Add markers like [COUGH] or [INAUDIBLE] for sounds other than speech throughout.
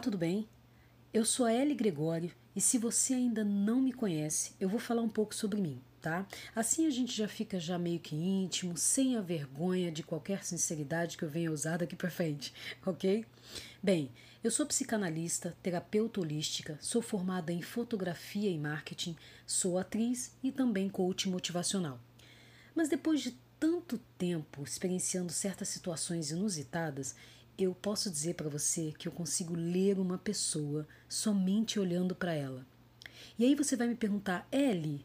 tudo bem? Eu sou a Ellie Gregório e se você ainda não me conhece, eu vou falar um pouco sobre mim, tá? Assim a gente já fica já meio que íntimo, sem a vergonha de qualquer sinceridade que eu venha usar daqui para frente, [LAUGHS] ok? Bem, eu sou psicanalista, terapeuta holística, sou formada em fotografia e marketing, sou atriz e também coach motivacional. Mas depois de tanto tempo experienciando certas situações inusitadas, eu posso dizer para você que eu consigo ler uma pessoa somente olhando para ela. E aí você vai me perguntar, Ellie,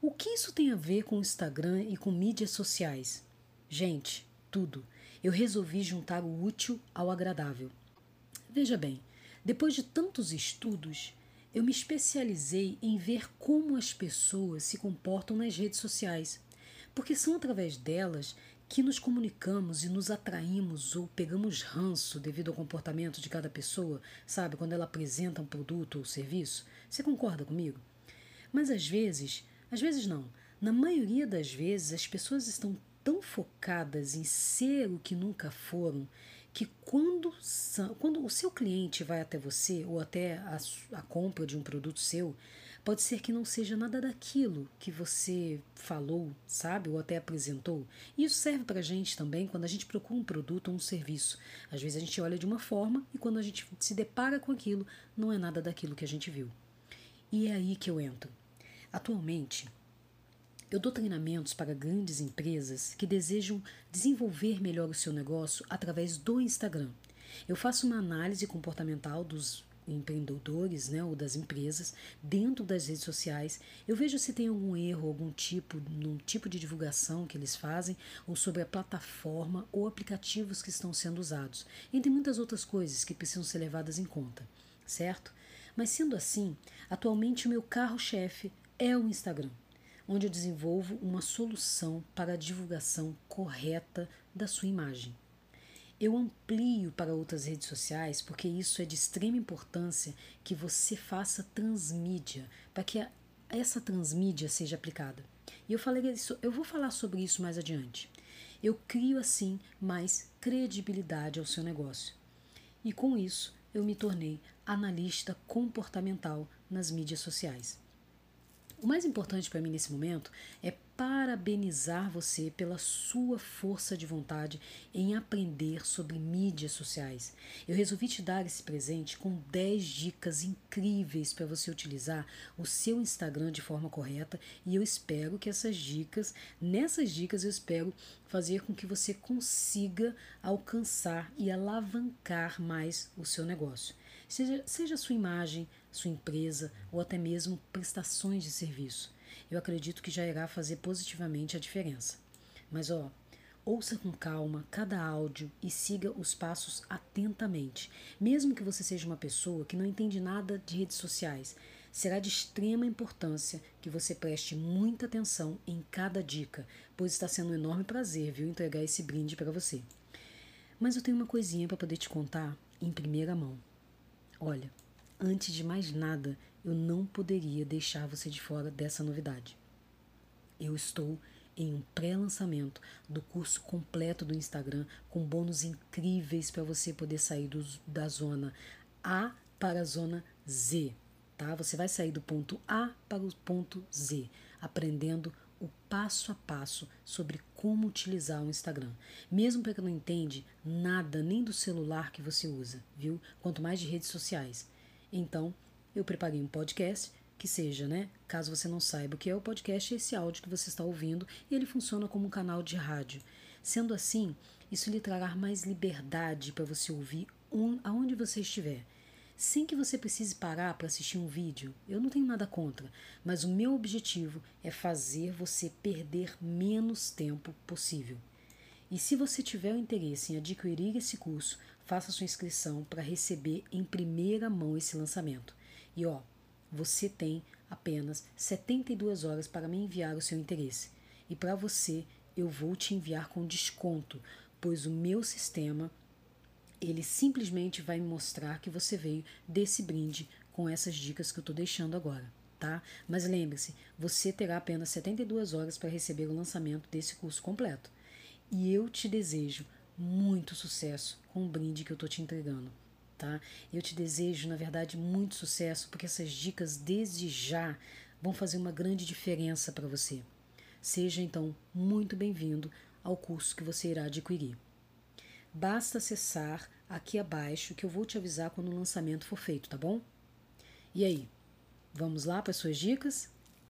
o que isso tem a ver com o Instagram e com mídias sociais? Gente, tudo. Eu resolvi juntar o útil ao agradável. Veja bem, depois de tantos estudos, eu me especializei em ver como as pessoas se comportam nas redes sociais, porque são através delas que nos comunicamos e nos atraímos ou pegamos ranço devido ao comportamento de cada pessoa, sabe, quando ela apresenta um produto ou serviço? Você concorda comigo? Mas às vezes, às vezes não, na maioria das vezes as pessoas estão tão focadas em ser o que nunca foram que quando, quando o seu cliente vai até você ou até a, a compra de um produto seu, Pode ser que não seja nada daquilo que você falou, sabe, ou até apresentou. E isso serve para a gente também quando a gente procura um produto ou um serviço. Às vezes a gente olha de uma forma e quando a gente se depara com aquilo, não é nada daquilo que a gente viu. E é aí que eu entro. Atualmente, eu dou treinamentos para grandes empresas que desejam desenvolver melhor o seu negócio através do Instagram. Eu faço uma análise comportamental dos empreendedores né, ou das empresas dentro das redes sociais. Eu vejo se tem algum erro, algum tipo, no tipo de divulgação que eles fazem, ou sobre a plataforma ou aplicativos que estão sendo usados, entre muitas outras coisas que precisam ser levadas em conta, certo? Mas sendo assim, atualmente o meu carro-chefe é o Instagram, onde eu desenvolvo uma solução para a divulgação correta da sua imagem. Eu amplio para outras redes sociais porque isso é de extrema importância que você faça transmídia, para que essa transmídia seja aplicada. E eu falei isso, eu vou falar sobre isso mais adiante. Eu crio assim mais credibilidade ao seu negócio. E com isso, eu me tornei analista comportamental nas mídias sociais. O mais importante para mim nesse momento é parabenizar você pela sua força de vontade em aprender sobre mídias sociais. Eu resolvi te dar esse presente com 10 dicas incríveis para você utilizar o seu Instagram de forma correta e eu espero que essas dicas, nessas dicas eu espero fazer com que você consiga alcançar e alavancar mais o seu negócio. Seja, seja sua imagem, sua empresa ou até mesmo prestações de serviço eu acredito que já irá fazer positivamente a diferença. Mas ó, ouça com calma cada áudio e siga os passos atentamente. Mesmo que você seja uma pessoa que não entende nada de redes sociais, será de extrema importância que você preste muita atenção em cada dica, pois está sendo um enorme prazer, viu, entregar esse brinde para você. Mas eu tenho uma coisinha para poder te contar em primeira mão. Olha, antes de mais nada, eu não poderia deixar você de fora dessa novidade. Eu estou em um pré-lançamento do curso completo do Instagram com bônus incríveis para você poder sair do, da zona A para a zona Z, tá? Você vai sair do ponto A para o ponto Z, aprendendo o passo a passo sobre como utilizar o Instagram. Mesmo para quem não entende nada nem do celular que você usa, viu? Quanto mais de redes sociais. Então, eu preparei um podcast que seja, né? Caso você não saiba o que é o podcast, é esse áudio que você está ouvindo e ele funciona como um canal de rádio. Sendo assim, isso lhe trará mais liberdade para você ouvir um, aonde você estiver. Sem que você precise parar para assistir um vídeo, eu não tenho nada contra, mas o meu objetivo é fazer você perder menos tempo possível. E se você tiver interesse em adquirir esse curso, faça sua inscrição para receber em primeira mão esse lançamento. E ó, você tem apenas 72 horas para me enviar o seu interesse. E para você, eu vou te enviar com desconto, pois o meu sistema ele simplesmente vai mostrar que você veio desse brinde com essas dicas que eu estou deixando agora, tá? Mas lembre-se, você terá apenas 72 horas para receber o lançamento desse curso completo. E eu te desejo muito sucesso com o brinde que eu estou te entregando tá? Eu te desejo, na verdade, muito sucesso, porque essas dicas desde já vão fazer uma grande diferença para você. Seja então muito bem-vindo ao curso que você irá adquirir. Basta acessar aqui abaixo que eu vou te avisar quando o lançamento for feito, tá bom? E aí, vamos lá para as suas dicas?